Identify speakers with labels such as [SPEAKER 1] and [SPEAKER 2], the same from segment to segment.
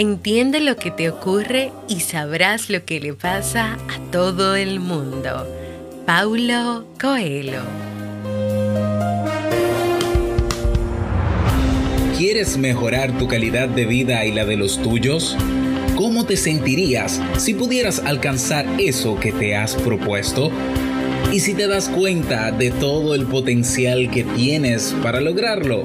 [SPEAKER 1] Entiende lo que te ocurre y sabrás lo que le pasa a todo el mundo. Paulo Coelho.
[SPEAKER 2] ¿Quieres mejorar tu calidad de vida y la de los tuyos? ¿Cómo te sentirías si pudieras alcanzar eso que te has propuesto? ¿Y si te das cuenta de todo el potencial que tienes para lograrlo?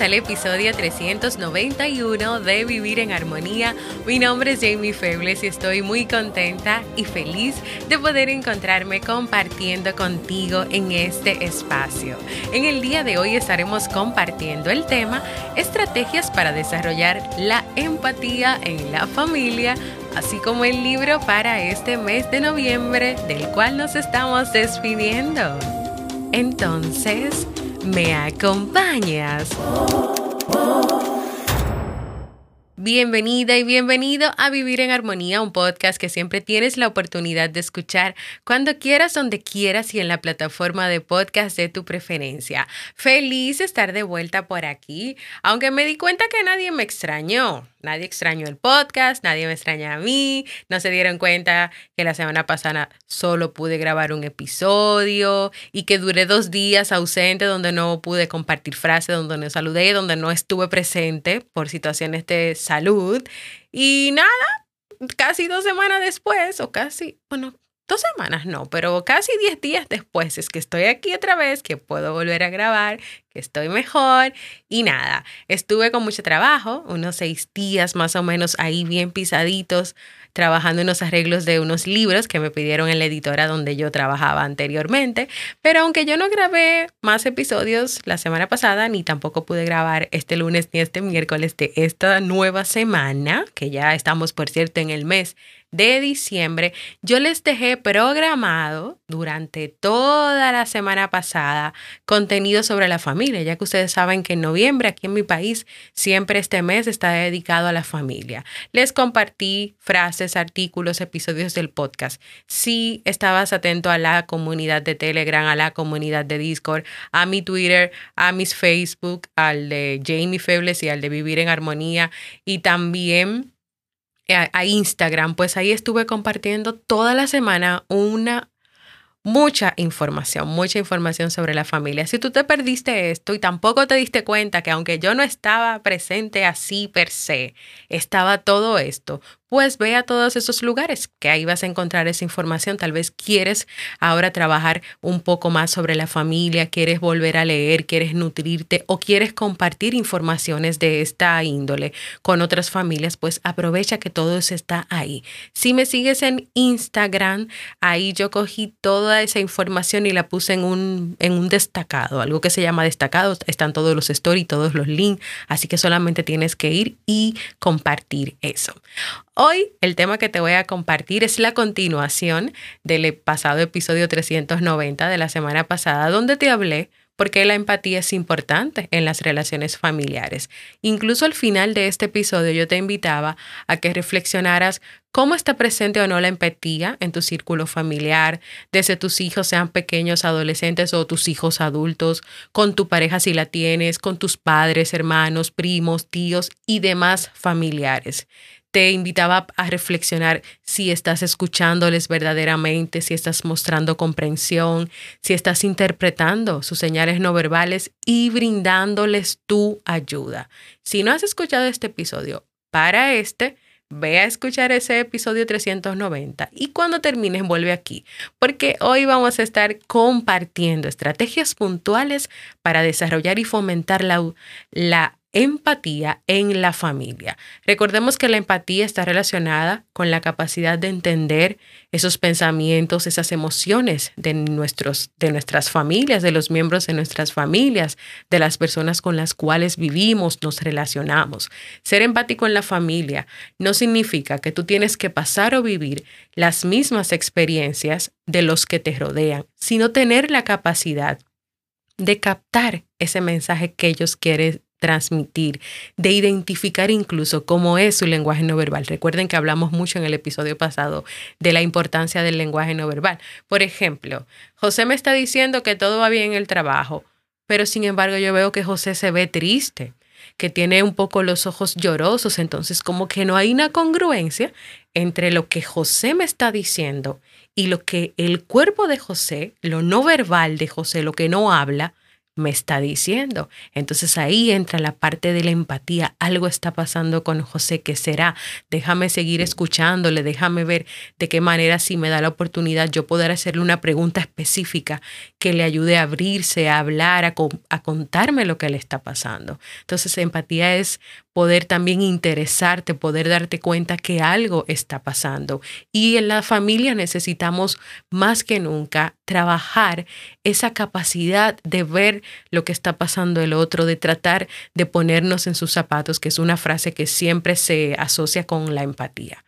[SPEAKER 1] Bienvenidos al episodio 391 de Vivir en Armonía. Mi nombre es Jamie Febles y estoy muy contenta y feliz de poder encontrarme compartiendo contigo en este espacio. En el día de hoy estaremos compartiendo el tema Estrategias para desarrollar la empatía en la familia así como el libro para este mes de noviembre del cual nos estamos despidiendo. Entonces, ¿Me acompañas? Bienvenida y bienvenido a Vivir en Armonía, un podcast que siempre tienes la oportunidad de escuchar cuando quieras, donde quieras y en la plataforma de podcast de tu preferencia. Feliz estar de vuelta por aquí, aunque me di cuenta que nadie me extrañó. Nadie extrañó el podcast, nadie me extraña a mí, no se dieron cuenta que la semana pasada solo pude grabar un episodio y que duré dos días ausente donde no pude compartir frases, donde no saludé, donde no estuve presente por situaciones de salud. Y nada, casi dos semanas después, o casi, bueno, dos semanas no, pero casi diez días después es que estoy aquí otra vez, que puedo volver a grabar, que estoy mejor y nada, estuve con mucho trabajo, unos seis días más o menos ahí bien pisaditos, trabajando en los arreglos de unos libros que me pidieron en la editora donde yo trabajaba anteriormente, pero aunque yo no grabé más episodios la semana pasada, ni tampoco pude grabar este lunes ni este miércoles de esta nueva semana, que ya estamos por cierto en el mes de diciembre, yo les dejé programado durante toda la semana pasada contenido sobre la familia, ya que ustedes saben que en noviembre aquí en mi país siempre este mes está dedicado a la familia. Les compartí frases, artículos, episodios del podcast. Si estabas atento a la comunidad de Telegram, a la comunidad de Discord, a mi Twitter, a mis Facebook, al de Jamie Febles y al de Vivir en Armonía y también a, Instagram, pues ahí estuve compartiendo toda la semana una mucha información, mucha información sobre la familia. Si tú te perdiste esto y tampoco te diste cuenta que aunque yo no estaba presente así per se, estaba todo esto, pues ve a todos esos lugares que ahí vas a encontrar esa información. Tal vez quieres ahora trabajar un poco más sobre la familia, quieres volver a leer, quieres nutrirte o quieres compartir informaciones de esta índole con otras familias, pues aprovecha que todo eso está ahí. Si me sigues en Instagram, ahí yo cogí toda esa información y la puse en un, en un destacado, algo que se llama destacado. Están todos los stories, todos los links, así que solamente tienes que ir y compartir eso. Hoy el tema que te voy a compartir es la continuación del pasado episodio 390 de la semana pasada, donde te hablé porque la empatía es importante en las relaciones familiares. Incluso al final de este episodio yo te invitaba a que reflexionaras cómo está presente o no la empatía en tu círculo familiar, desde tus hijos sean pequeños, adolescentes o tus hijos adultos, con tu pareja si la tienes, con tus padres, hermanos, primos, tíos y demás familiares te invitaba a reflexionar si estás escuchándoles verdaderamente, si estás mostrando comprensión, si estás interpretando sus señales no verbales y brindándoles tu ayuda. Si no has escuchado este episodio, para este, ve a escuchar ese episodio 390 y cuando termines vuelve aquí, porque hoy vamos a estar compartiendo estrategias puntuales para desarrollar y fomentar la, la empatía en la familia. Recordemos que la empatía está relacionada con la capacidad de entender esos pensamientos, esas emociones de, nuestros, de nuestras familias, de los miembros de nuestras familias, de las personas con las cuales vivimos, nos relacionamos. Ser empático en la familia no significa que tú tienes que pasar o vivir las mismas experiencias de los que te rodean, sino tener la capacidad de captar ese mensaje que ellos quieren transmitir, de identificar incluso cómo es su lenguaje no verbal. Recuerden que hablamos mucho en el episodio pasado de la importancia del lenguaje no verbal. Por ejemplo, José me está diciendo que todo va bien en el trabajo, pero sin embargo yo veo que José se ve triste, que tiene un poco los ojos llorosos, entonces como que no hay una congruencia entre lo que José me está diciendo y lo que el cuerpo de José, lo no verbal de José, lo que no habla, me está diciendo. Entonces ahí entra la parte de la empatía. Algo está pasando con José, ¿qué será? Déjame seguir escuchándole, déjame ver de qué manera si me da la oportunidad yo poder hacerle una pregunta específica que le ayude a abrirse, a hablar, a, a contarme lo que le está pasando. Entonces empatía es poder también interesarte, poder darte cuenta que algo está pasando. Y en la familia necesitamos más que nunca trabajar esa capacidad de ver lo que está pasando el otro, de tratar de ponernos en sus zapatos, que es una frase que siempre se asocia con la empatía.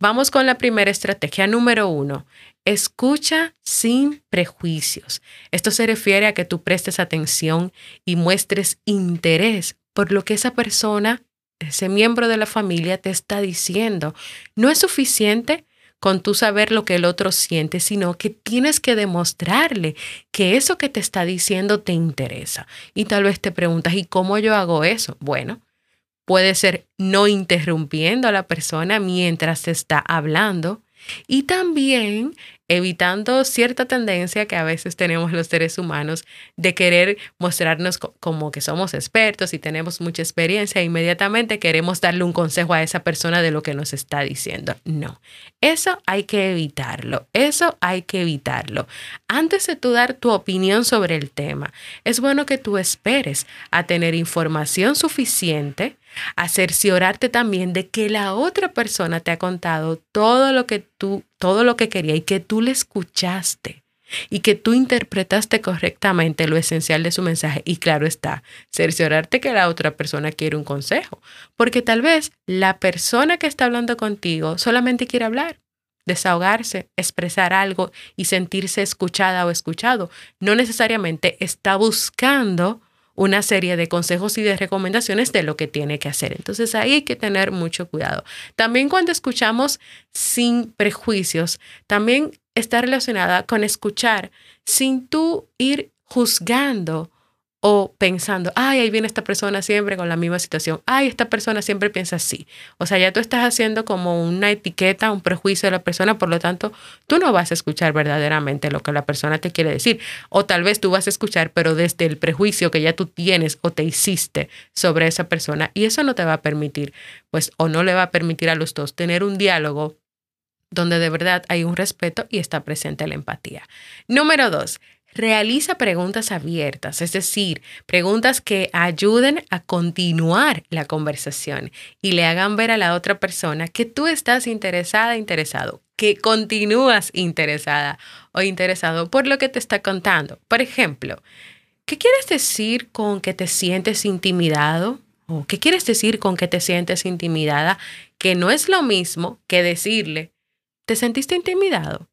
[SPEAKER 1] Vamos con la primera estrategia número uno. Escucha sin prejuicios. Esto se refiere a que tú prestes atención y muestres interés por lo que esa persona, ese miembro de la familia te está diciendo. No es suficiente con tú saber lo que el otro siente, sino que tienes que demostrarle que eso que te está diciendo te interesa. Y tal vez te preguntas, ¿y cómo yo hago eso? Bueno, puede ser no interrumpiendo a la persona mientras te está hablando y también evitando cierta tendencia que a veces tenemos los seres humanos de querer mostrarnos como que somos expertos y tenemos mucha experiencia e inmediatamente queremos darle un consejo a esa persona de lo que nos está diciendo. No, eso hay que evitarlo, eso hay que evitarlo. Antes de tú dar tu opinión sobre el tema, es bueno que tú esperes a tener información suficiente a cerciorarte también de que la otra persona te ha contado todo lo que tú, todo lo que quería y que tú le escuchaste y que tú interpretaste correctamente lo esencial de su mensaje. Y claro está, cerciorarte que la otra persona quiere un consejo, porque tal vez la persona que está hablando contigo solamente quiere hablar, desahogarse, expresar algo y sentirse escuchada o escuchado. No necesariamente está buscando una serie de consejos y de recomendaciones de lo que tiene que hacer. Entonces ahí hay que tener mucho cuidado. También cuando escuchamos sin prejuicios, también está relacionada con escuchar sin tú ir juzgando o pensando, ay, ahí viene esta persona siempre con la misma situación, ay, esta persona siempre piensa así. O sea, ya tú estás haciendo como una etiqueta, un prejuicio de la persona, por lo tanto, tú no vas a escuchar verdaderamente lo que la persona te quiere decir. O tal vez tú vas a escuchar, pero desde el prejuicio que ya tú tienes o te hiciste sobre esa persona. Y eso no te va a permitir, pues, o no le va a permitir a los dos tener un diálogo donde de verdad hay un respeto y está presente la empatía. Número dos, Realiza preguntas abiertas, es decir, preguntas que ayuden a continuar la conversación y le hagan ver a la otra persona que tú estás interesada, interesado, que continúas interesada o interesado por lo que te está contando. Por ejemplo, ¿qué quieres decir con que te sientes intimidado? ¿O qué quieres decir con que te sientes intimidada? Que no es lo mismo que decirle, ¿te sentiste intimidado?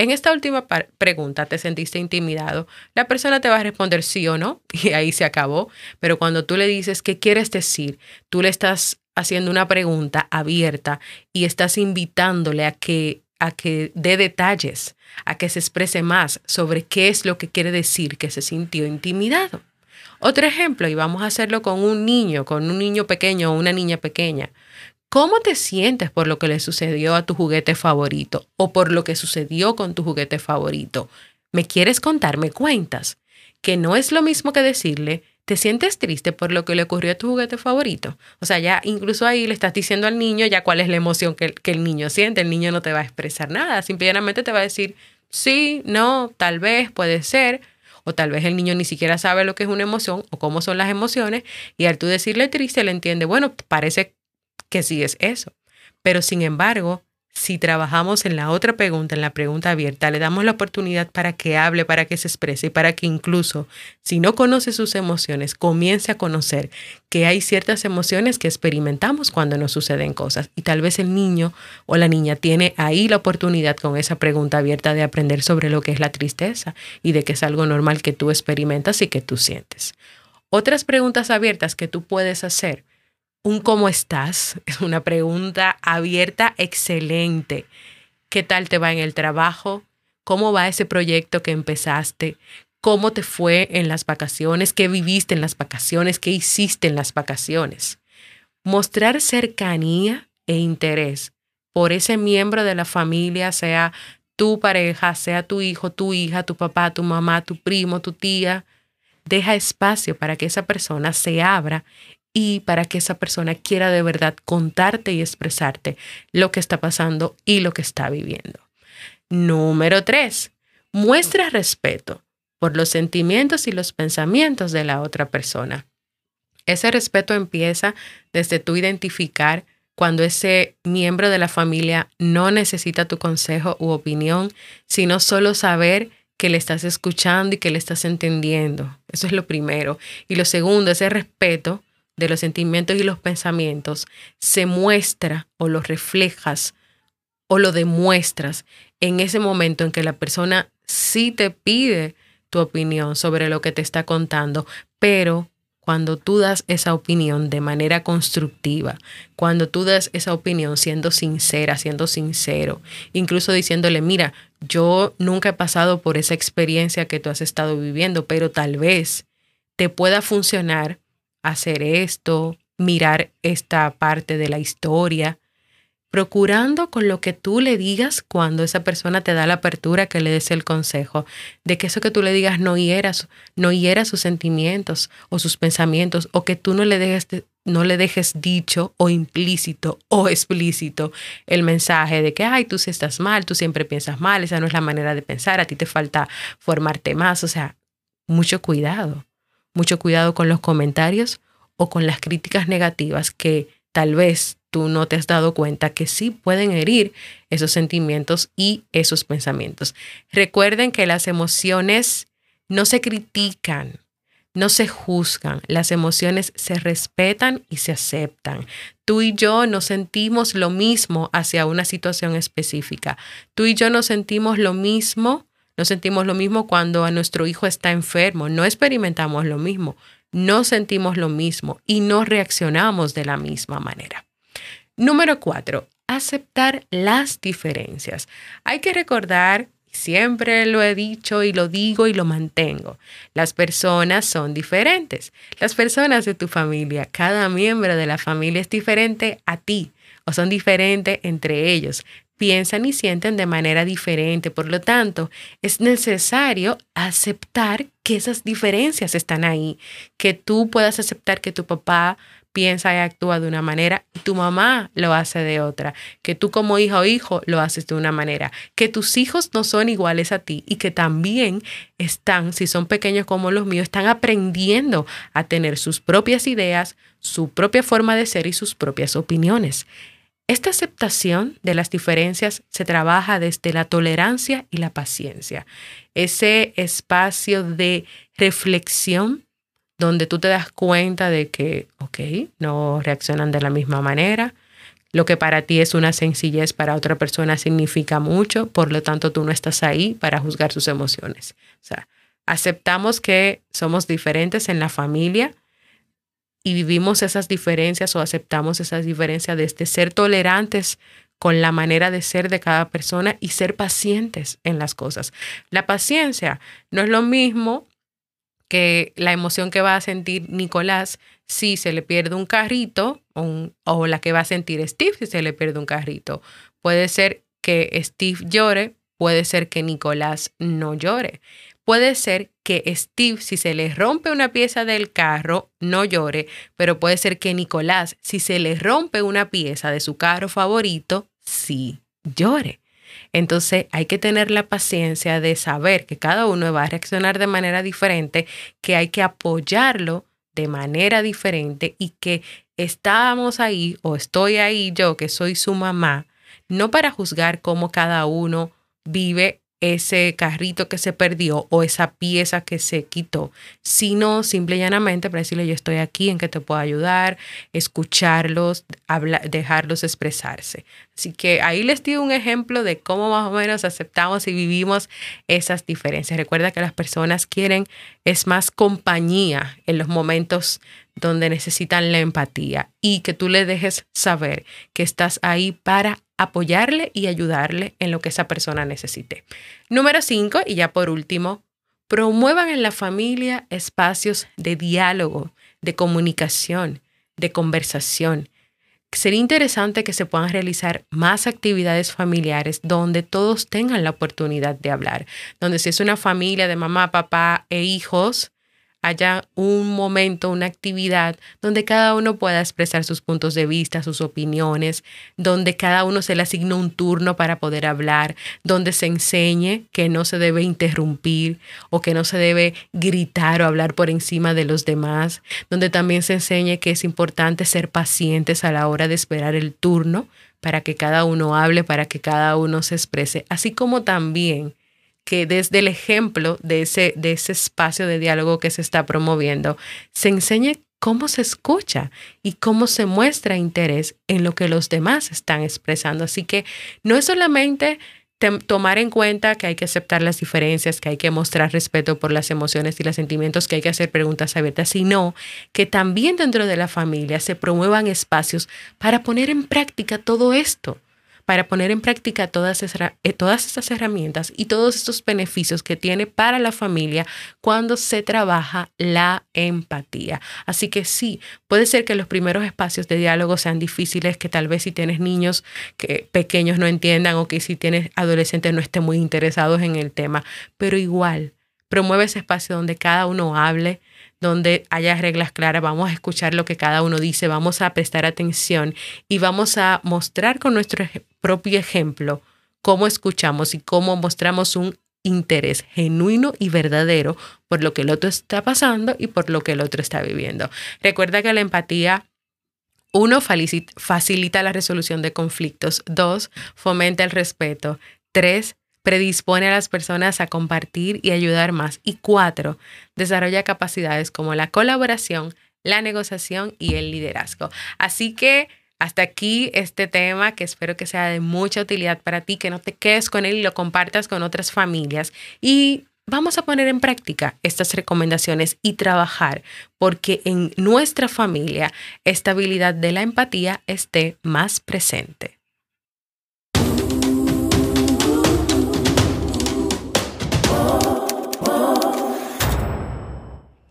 [SPEAKER 1] En esta última pregunta, ¿te sentiste intimidado? La persona te va a responder sí o no y ahí se acabó. Pero cuando tú le dices qué quieres decir, tú le estás haciendo una pregunta abierta y estás invitándole a que a que dé detalles, a que se exprese más sobre qué es lo que quiere decir que se sintió intimidado. Otro ejemplo, y vamos a hacerlo con un niño, con un niño pequeño o una niña pequeña. ¿Cómo te sientes por lo que le sucedió a tu juguete favorito o por lo que sucedió con tu juguete favorito? ¿Me quieres contar? ¿Me cuentas? Que no es lo mismo que decirle, ¿Te sientes triste por lo que le ocurrió a tu juguete favorito? O sea, ya incluso ahí le estás diciendo al niño ya cuál es la emoción que, el niño siente. El niño no te va a expresar nada, simplemente te va a decir sí, no, tal vez, puede ser, o tal vez el niño ni siquiera sabe lo que es una emoción o cómo son las emociones, y al tú decirle triste, le entiende, bueno, parece que sí es eso. Pero sin embargo, si trabajamos en la otra pregunta, en la pregunta abierta, le damos la oportunidad para que hable, para que se exprese y para que incluso, si no conoce sus emociones, comience a conocer que hay ciertas emociones que experimentamos cuando nos suceden cosas. Y tal vez el niño o la niña tiene ahí la oportunidad con esa pregunta abierta de aprender sobre lo que es la tristeza y de que es algo normal que tú experimentas y que tú sientes. Otras preguntas abiertas que tú puedes hacer un cómo estás es una pregunta abierta excelente. ¿Qué tal te va en el trabajo? ¿Cómo va ese proyecto que empezaste? ¿Cómo te fue en las vacaciones? ¿Qué viviste en las vacaciones? ¿Qué hiciste en las vacaciones? Mostrar cercanía e interés por ese miembro de la familia, sea tu pareja, sea tu hijo, tu hija, tu papá, tu mamá, tu primo, tu tía, deja espacio para que esa persona se abra y para que esa persona quiera de verdad contarte y expresarte lo que está pasando y lo que está viviendo. Número tres, muestra respeto por los sentimientos y los pensamientos de la otra persona. Ese respeto empieza desde tu identificar cuando ese miembro de la familia no necesita tu consejo u opinión, sino solo saber que le estás escuchando y que le estás entendiendo. Eso es lo primero. Y lo segundo, ese respeto de los sentimientos y los pensamientos se muestra o lo reflejas o lo demuestras en ese momento en que la persona sí te pide tu opinión sobre lo que te está contando, pero cuando tú das esa opinión de manera constructiva, cuando tú das esa opinión siendo sincera, siendo sincero, incluso diciéndole, mira, yo nunca he pasado por esa experiencia que tú has estado viviendo, pero tal vez te pueda funcionar hacer esto, mirar esta parte de la historia, procurando con lo que tú le digas cuando esa persona te da la apertura que le des el consejo, de que eso que tú le digas no hiera, no hiera sus sentimientos o sus pensamientos, o que tú no le dejes no le dejes dicho o implícito o explícito el mensaje de que, ay, tú si estás mal, tú siempre piensas mal, esa no es la manera de pensar, a ti te falta formarte más, o sea, mucho cuidado mucho cuidado con los comentarios o con las críticas negativas que tal vez tú no te has dado cuenta que sí pueden herir esos sentimientos y esos pensamientos. Recuerden que las emociones no se critican, no se juzgan, las emociones se respetan y se aceptan. Tú y yo no sentimos lo mismo hacia una situación específica. Tú y yo no sentimos lo mismo no sentimos lo mismo cuando a nuestro hijo está enfermo, no experimentamos lo mismo, no sentimos lo mismo y no reaccionamos de la misma manera. Número cuatro, aceptar las diferencias. Hay que recordar, siempre lo he dicho y lo digo y lo mantengo, las personas son diferentes. Las personas de tu familia, cada miembro de la familia es diferente a ti o son diferentes entre ellos piensan y sienten de manera diferente. Por lo tanto, es necesario aceptar que esas diferencias están ahí, que tú puedas aceptar que tu papá piensa y actúa de una manera y tu mamá lo hace de otra, que tú como hija o hijo lo haces de una manera, que tus hijos no son iguales a ti y que también están, si son pequeños como los míos, están aprendiendo a tener sus propias ideas, su propia forma de ser y sus propias opiniones. Esta aceptación de las diferencias se trabaja desde la tolerancia y la paciencia. Ese espacio de reflexión donde tú te das cuenta de que, ok, no reaccionan de la misma manera. Lo que para ti es una sencillez, para otra persona significa mucho, por lo tanto tú no estás ahí para juzgar sus emociones. O sea, aceptamos que somos diferentes en la familia, y vivimos esas diferencias o aceptamos esas diferencias desde ser tolerantes con la manera de ser de cada persona y ser pacientes en las cosas. La paciencia no es lo mismo que la emoción que va a sentir Nicolás si se le pierde un carrito o, o la que va a sentir Steve si se le pierde un carrito. Puede ser que Steve llore, puede ser que Nicolás no llore Puede ser que Steve, si se le rompe una pieza del carro, no llore, pero puede ser que Nicolás, si se le rompe una pieza de su carro favorito, sí llore. Entonces hay que tener la paciencia de saber que cada uno va a reaccionar de manera diferente, que hay que apoyarlo de manera diferente y que estamos ahí o estoy ahí yo que soy su mamá, no para juzgar cómo cada uno vive ese carrito que se perdió o esa pieza que se quitó, sino simple y llanamente para decirle yo estoy aquí en que te puedo ayudar, escucharlos, dejarlos expresarse. Así que ahí les di un ejemplo de cómo más o menos aceptamos y vivimos esas diferencias. Recuerda que las personas quieren es más compañía en los momentos donde necesitan la empatía y que tú le dejes saber que estás ahí para apoyarle y ayudarle en lo que esa persona necesite. Número cinco, y ya por último, promuevan en la familia espacios de diálogo, de comunicación, de conversación. Sería interesante que se puedan realizar más actividades familiares donde todos tengan la oportunidad de hablar, donde si es una familia de mamá, papá e hijos, haya un momento, una actividad donde cada uno pueda expresar sus puntos de vista, sus opiniones, donde cada uno se le asigne un turno para poder hablar, donde se enseñe que no se debe interrumpir o que no se debe gritar o hablar por encima de los demás, donde también se enseñe que es importante ser pacientes a la hora de esperar el turno para que cada uno hable, para que cada uno se exprese, así como también que desde el ejemplo de ese, de ese espacio de diálogo que se está promoviendo, se enseñe cómo se escucha y cómo se muestra interés en lo que los demás están expresando. Así que no es solamente tomar en cuenta que hay que aceptar las diferencias, que hay que mostrar respeto por las emociones y los sentimientos, que hay que hacer preguntas abiertas, sino que también dentro de la familia se promuevan espacios para poner en práctica todo esto para poner en práctica todas, esas, eh, herramientas y todos estos beneficios que tiene para la familia cuando se trabaja la empatía. Así que sí, puede ser que los primeros espacios de diálogo sean difíciles, que tal vez si tienes niños que pequeños no entiendan o que si tienes adolescentes no estén muy interesados en el tema, pero igual promueve ese espacio donde cada uno hable, donde haya reglas claras, vamos a escuchar lo que cada uno dice, vamos a prestar atención y vamos a mostrar con nuestro propio ejemplo cómo escuchamos y cómo mostramos un interés genuino y verdadero por lo que el otro está pasando y por lo que el otro está viviendo. Recuerda que la empatía uno, facilita la resolución de conflictos. Dos, fomenta el respeto. Tres, predispone a las personas a compartir y ayudar más. Y cuatro, desarrolla capacidades como la colaboración, la negociación y el liderazgo. Así que hasta aquí este tema que espero que sea de mucha utilidad para ti, que no te quedes con él y lo compartas con otras familias. Y vamos a poner en práctica estas recomendaciones y trabajar porque en nuestra familia esta habilidad de la empatía esté más presente.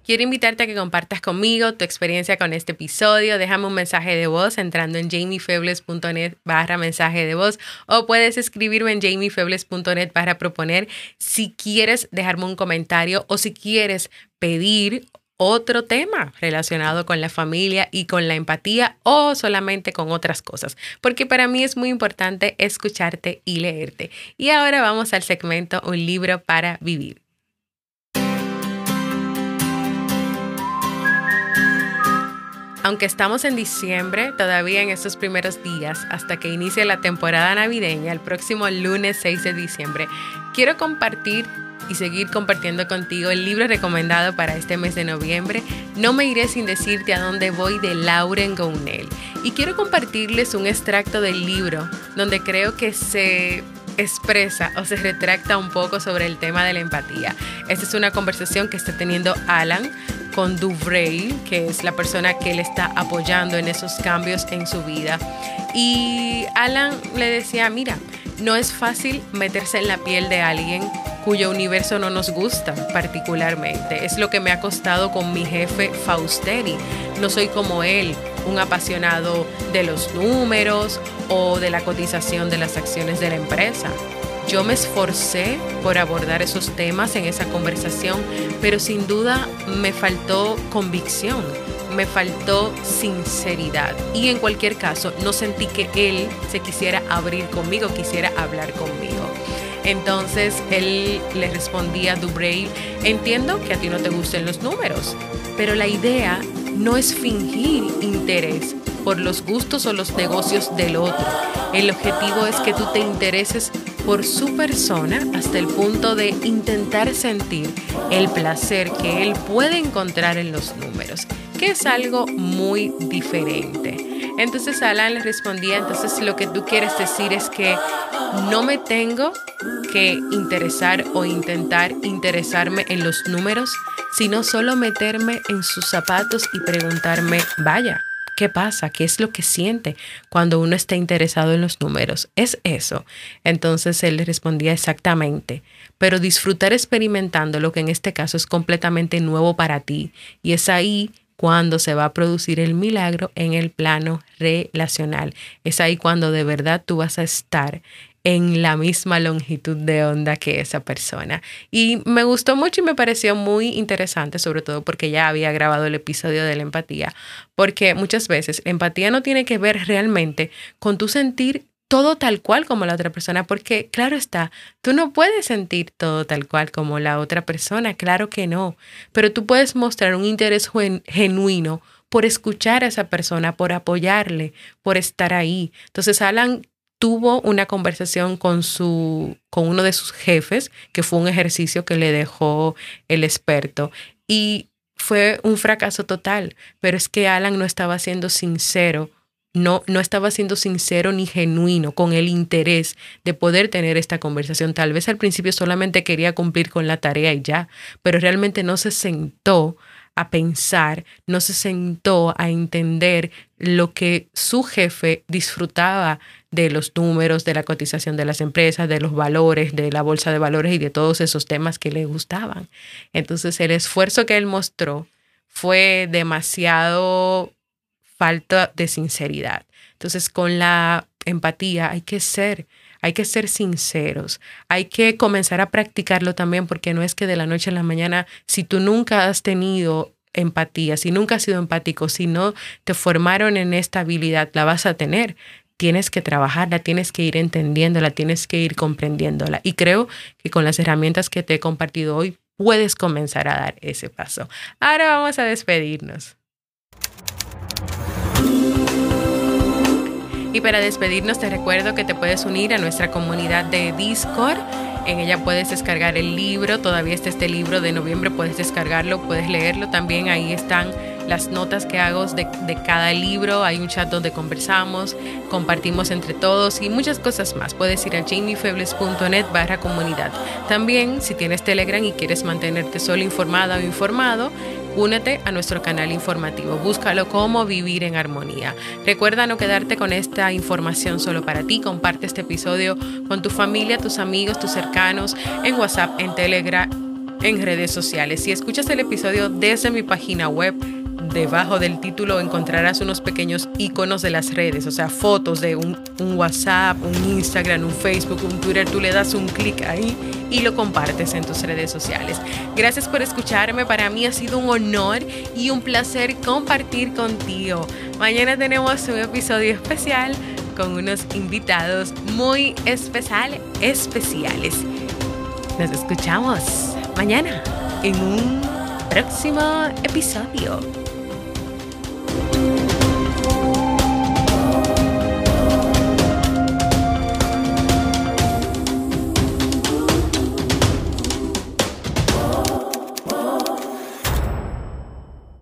[SPEAKER 1] Quiero invitarte a que compartas conmigo tu experiencia con este episodio. Déjame un mensaje de voz entrando en jamiefebles.net barra mensaje de voz o puedes escribirme en jamiefebles.net para proponer si quieres dejarme un comentario o si quieres pedir otro tema relacionado con la familia y con la empatía o solamente con otras cosas, porque para mí es muy importante escucharte y leerte. Y ahora vamos al segmento Un libro para vivir. Aunque estamos en diciembre, todavía en estos primeros días, hasta que inicie la temporada navideña, el próximo lunes 6 de diciembre, quiero compartir y seguir compartiendo contigo el libro recomendado para este mes de noviembre, No me iré sin decirte a dónde voy de Lauren Gounel. Y quiero compartirles un extracto del libro donde creo que se expresa o se retracta un poco sobre el tema de la empatía. Esta es una conversación que está teniendo Alan con Duvray, que es la persona que le está apoyando en esos cambios en su vida. Y Alan le decía, mira, no es fácil meterse en la piel de alguien cuyo universo no nos gusta particularmente. Es lo que me ha costado con mi jefe Fausteri. No soy como él, un apasionado de los números o de la cotización de las acciones de la empresa. Yo me esforcé por abordar esos temas en esa conversación, pero sin duda me faltó convicción, me faltó sinceridad. Y en cualquier caso, no sentí que él se quisiera abrir conmigo, quisiera hablar conmigo. Entonces él le respondía a Dubrail, entiendo que a ti no te gusten los números, pero la idea no es fingir interés por los gustos o los negocios del otro. El objetivo es que tú te intereses por su persona hasta el punto de intentar sentir el placer que él puede encontrar en los números, que es algo muy diferente. Entonces Alan le respondía, entonces lo que tú quieres decir es que no me tengo que interesar o intentar interesarme en los números, sino solo meterme en sus zapatos y preguntarme, vaya, ¿qué pasa? ¿Qué es lo que siente cuando uno está interesado en los números? Es eso. Entonces él le respondía exactamente, pero disfrutar experimentando lo que en este caso es completamente nuevo para ti. Y es ahí cuando se va a producir el milagro en el plano relacional. Es ahí cuando de verdad tú vas a estar en la misma longitud de onda que esa persona. Y me gustó mucho y me pareció muy interesante, sobre todo porque ya había grabado el episodio de la empatía, porque muchas veces la empatía no tiene que ver realmente con tu sentir todo tal cual como la otra persona, porque claro está, tú no puedes sentir todo tal cual como la otra persona, claro que no, pero tú puedes mostrar un interés genuino por escuchar a esa persona, por apoyarle, por estar ahí. Entonces Alan tuvo una conversación con su con uno de sus jefes, que fue un ejercicio que le dejó el experto y fue un fracaso total, pero es que Alan no estaba siendo sincero no, no estaba siendo sincero ni genuino con el interés de poder tener esta conversación. Tal vez al principio solamente quería cumplir con la tarea y ya, pero realmente no se sentó a pensar, no se sentó a entender lo que su jefe disfrutaba de los números, de la cotización de las empresas, de los valores, de la bolsa de valores y de todos esos temas que le gustaban. Entonces el esfuerzo que él mostró fue demasiado falta de sinceridad. Entonces, con la empatía hay que ser, hay que ser sinceros, hay que comenzar a practicarlo también porque no es que de la noche a la mañana, si tú nunca has tenido empatía, si nunca has sido empático, si no te formaron en esta habilidad, la vas a tener. Tienes que trabajarla, tienes que ir entendiéndola, tienes que ir comprendiéndola. Y creo que con las herramientas que te he compartido hoy puedes comenzar a dar ese paso. Ahora vamos a despedirnos. Y para despedirnos te recuerdo que te puedes unir a nuestra comunidad de Discord. En ella puedes descargar el libro, todavía está este libro de noviembre, puedes descargarlo, puedes leerlo. También ahí están las notas que hago de, cada libro. Hay un chat donde conversamos, compartimos entre todos y muchas cosas más. Puedes ir a jamiefebles.net barra comunidad. También, si tienes Telegram y quieres mantenerte solo informada o informado, Únete a nuestro canal informativo, búscalo como Vivir en Armonía. Recuerda no quedarte con esta información solo para ti, comparte este episodio con tu familia, tus amigos, tus cercanos, en WhatsApp, en Telegram, en redes sociales. Si escuchas el episodio desde mi página web, debajo del título encontrarás unos pequeños iconos de las redes, o sea, fotos de un, WhatsApp, un Instagram, un Facebook, un Twitter. Tú le das un clic ahí y lo compartes en tus redes sociales. Gracias por escucharme. Para mí ha sido un honor y un placer compartir contigo. Mañana tenemos un episodio especial con unos invitados muy especial, especiales. Nos escuchamos mañana en un próximo episodio.